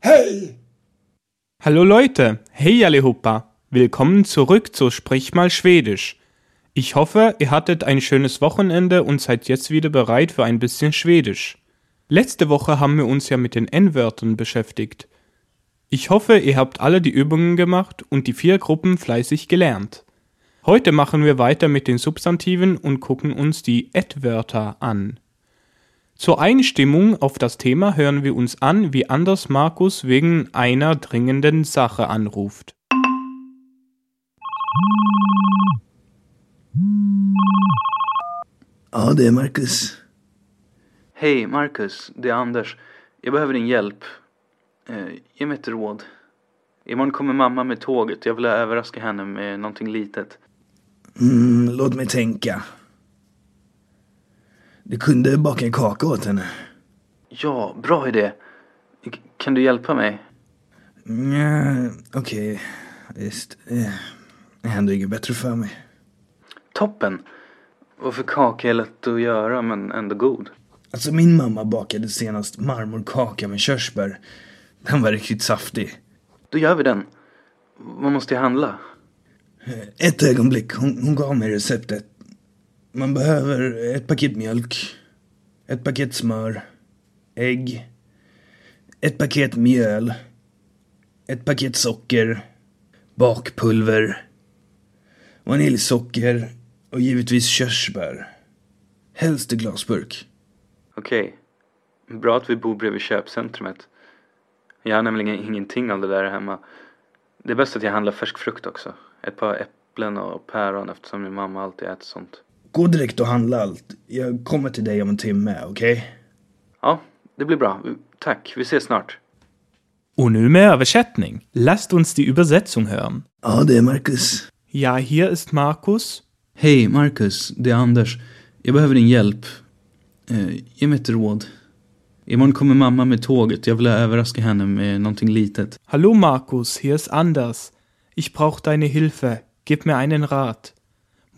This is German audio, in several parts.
Hey! Hallo Leute, hey allihopa, willkommen zurück zu Sprich mal Schwedisch. Ich hoffe, ihr hattet ein schönes Wochenende und seid jetzt wieder bereit für ein bisschen Schwedisch. Letzte Woche haben wir uns ja mit den N-Wörtern beschäftigt. Ich hoffe, ihr habt alle die Übungen gemacht und die vier Gruppen fleißig gelernt. Heute machen wir weiter mit den Substantiven und gucken uns die Et-Wörter an. Zur Einstimmung auf das Thema hören wir uns an, wie Anders Markus wegen einer dringenden Sache anruft. Ja, det är Marcus. Hej, Marcus. Det är Anders. Jag behöver din hjälp. Eh, ge mig ett råd. Imorgon kommer mamma med tåget. Jag vill överraska henne med någonting litet. Mm, låt mig tänka. Du kunde baka en kaka åt henne. Ja, bra idé. Kan du hjälpa mig? Nja, okej. Visst. Eh, Det händer inget bättre för mig. Toppen! Varför kaka är lätt att göra men ändå god? Alltså min mamma bakade senast marmorkaka med körsbär. Den var riktigt saftig. Då gör vi den. Vad måste jag handla? Ett ögonblick, hon, hon gav mig receptet. Man behöver ett paket mjölk, ett paket smör, ägg, ett paket mjöl, ett paket socker, bakpulver, vaniljsocker och givetvis körsbär. Helst i glasburk. Okej. Bra att vi bor bredvid köpcentrumet. Jag har nämligen ingenting av det där hemma. Det är bäst att jag handlar färsk frukt också. Ett par äpplen och päron eftersom min mamma alltid äter sånt. Gå direkt och handla allt. Jag kommer till dig om en timme, okej? Ja, det blir bra. Tack, vi ses snart. Und nu med Översättning. Lasst uns die Übersetzung hören. Ja, det är Marcus. Ja, hier ist Markus. Hej, Marcus. Det är Anders. Jag behöver din hjälp. Eh, ge mig ett råd. Imorgon kommer mamma med tåget. Jag vill överraska henne med någonting litet. Hallo Markus, hier ist Anders. Ich brauche deine Hilfe. Gib mir einen Rat.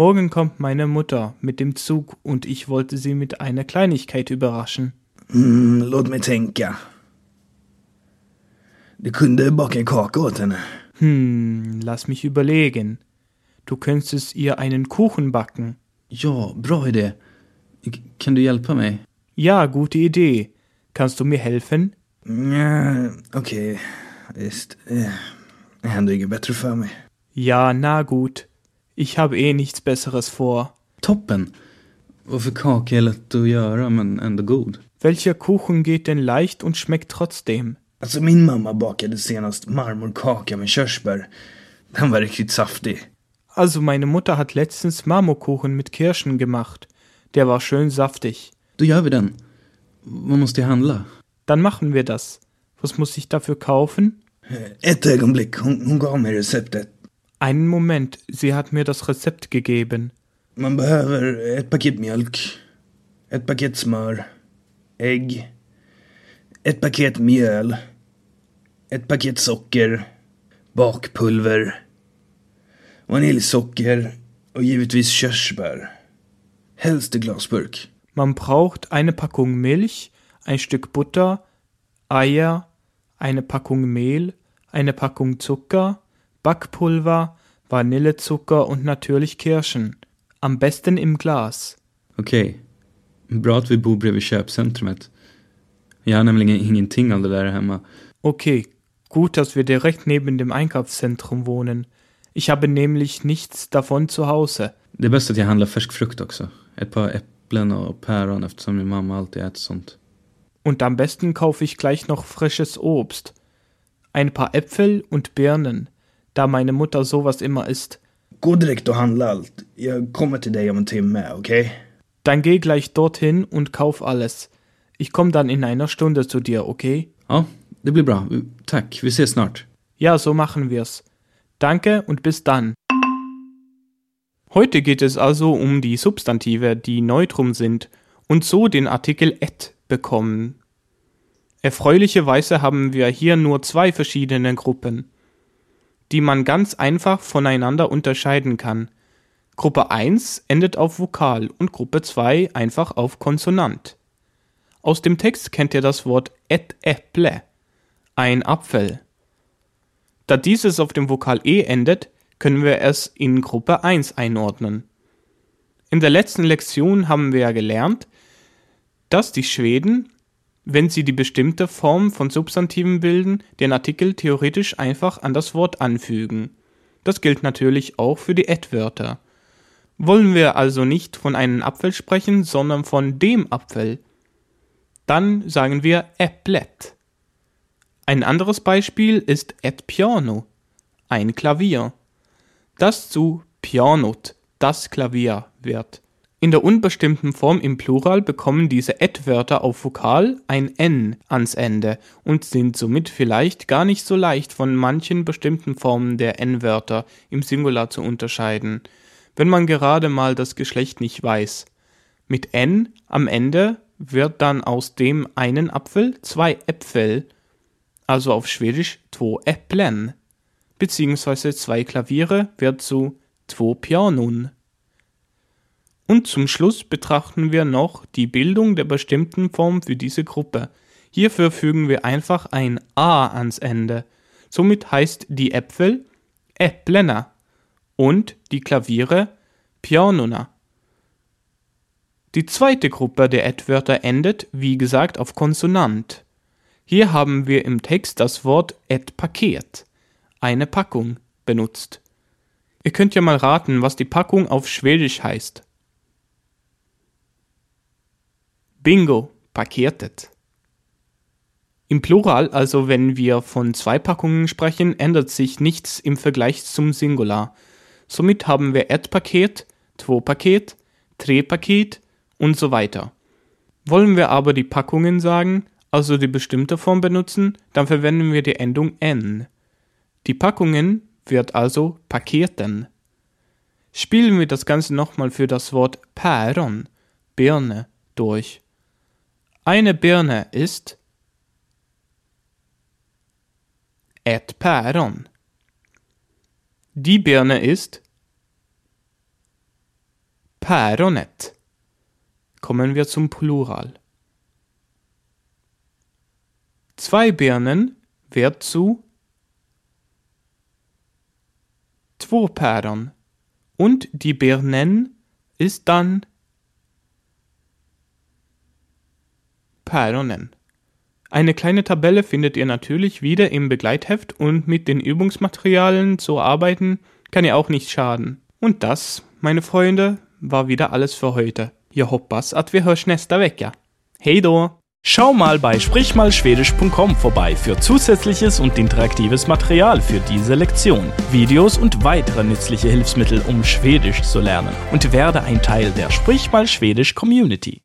Morgen kommt meine Mutter mit dem Zug und ich wollte sie mit einer Kleinigkeit überraschen. Mm, låt mig tänka. Du kunde baka kaka åt henne. Hm, lass mich überlegen. Du könntest ihr einen Kuchen backen. Ja, bra idé. K- Kan du hjälpa mig? Ja, gute Idee. Kannst du mir helfen? Nja, okej. Visst. Eh, Det händer inget bättre för mig. Ja, na gut. Ich habe eh nichts Besseres vor. Toppen! Varför kaka är lätt att göra men ändå god? Welcher Kuchen geht denn leicht und schmeckt trotzdem? Alltså min mamma bakade senast marmorkaka med körsbär. Den var riktigt saftig. Also meine Mutter hat letztens Marmorkuchen mit Kirschen gemacht. Der war schön saftig. Då gör vi den. Vad måste handla? Dann machen wir das. Was muss ich dafür kaufen? Ett ögonblick, hon, hon gav mig receptet. Einen Moment, sie hat mir das Rezept gegeben. Man behöver ett paket mjölk, ett paket smör, ägg, ett paket mjöl, ett paket socker, bakpulver, vaniljsocker och givetvis körsbär. Helst i glasburk. Man braucht eine Packung Milch, ein Stück Butter, Eier, eine Packung Mehl, eine Packung Zucker, Backpulver, Vanillezucker und natürlich Kirschen. Am besten im Glas. Okej. Bra att vi bor bredvid köpcentrumet. Jag har nämligen ingenting av det där hemma. Okay, gut, dass wir direkt neben dem Einkaufszentrum wohnen. Ich habe nämlich nichts davon zu Hause. Det är bäst att jag handlar färsk frukt också. Ett par äpplen och päron eftersom min mamma alltid äter sånt. Und am besten kaufe ich gleich noch frisches Obst. Ein paar Äpfel und Birnen, da meine Mutter sowas immer isst. Gå direkt och handla allt. Jag kommer till dig om en timme, okej? Dann geh gleich dorthin und kauf alles. Ich komme dann in einer Stunde zu dir, okay? Ja, det blir bra. Tack, vi ses snart. Ja, so machen wir's. Danke und bis dann. Heute geht es also um die Substantive, die neutrum sind und so den Artikel et bekommen. Erfreulicherweise haben wir hier nur zwei verschiedene Gruppen, die man ganz einfach voneinander unterscheiden kann. Gruppe 1 endet auf Vokal und Gruppe 2 einfach auf Konsonant. Aus dem Text kennt ihr das Wort et äpple. ein Apfel. Da dieses auf dem Vokal E endet, können wir es in Gruppe 1 einordnen. In der letzten Lektion haben wir ja gelernt, dass die Schweden, wenn sie die bestimmte Form von Substantiven bilden, den Artikel theoretisch einfach an das Wort anfügen. Das gilt natürlich auch für die Ad-Wörter. Wollen wir also nicht von einem Apfel sprechen, sondern von dem Apfel, dann sagen wir äpplet. Ein anderes Beispiel ist et piano, ein Klavier, das zu pianot, das Klavier wird. In der unbestimmten Form im Plural bekommen diese Et-Wörter auf Vokal ein N ans Ende und sind somit vielleicht gar nicht so leicht von manchen bestimmten Formen der N-Wörter im Singular zu unterscheiden, wenn man gerade mal das Geschlecht nicht weiß. Mit N am Ende wird dann aus dem einen Apfel zwei Äpfel, also auf Schwedisch två äpplen, beziehungsweise zwei Klaviere wird zu två pianon. Und zum Schluss betrachten wir noch die Bildung der bestimmten Form für diese Gruppe. Hierfür fügen wir einfach ein a ans Ende. Somit heißt die Äpfel Äpplena und die Klaviere Pianona. Die zweite Gruppe der Ad-Wörter endet, wie gesagt, auf Konsonant. Hier haben wir im Text das Wort Ad-Paket, eine Packung, benutzt. Ihr könnt ja mal raten, was die Packung auf Schwedisch heißt. Bingo, paketet. Im Plural, also wenn wir von zwei Packungen sprechen, ändert sich nichts im Vergleich zum Singular. Somit haben wir ett Paket, två Paket, tre Paket und so weiter. Wollen wir aber die Packungen sagen, also die bestimmte Form benutzen, dann verwenden wir die Endung n. Die Packungen wird also Paketen. Spielen wir das Ganze nochmal für das Wort Päron, Birne, durch. Eine Birne ist ett päron. Die Birne ist päronet. Kommen wir zum Plural. Zwei Birnen wird zu två päron und die Birnen ist dann Päronen. Eine kleine Tabelle findet ihr natürlich wieder im Begleitheft und mit den Übungsmaterialien zu arbeiten kann ja auch nicht schaden. Und das, meine Freunde, war wieder alles für heute. Jag hoppas att vi hörs nästa vecka. Hej då! Schau mal bei sprichmalschwedisch.com vorbei für zusätzliches und interaktives Material für diese Lektion, Videos und weitere nützliche Hilfsmittel, um Schwedisch zu lernen und werde ein Teil der Sprich mal Schwedisch Community.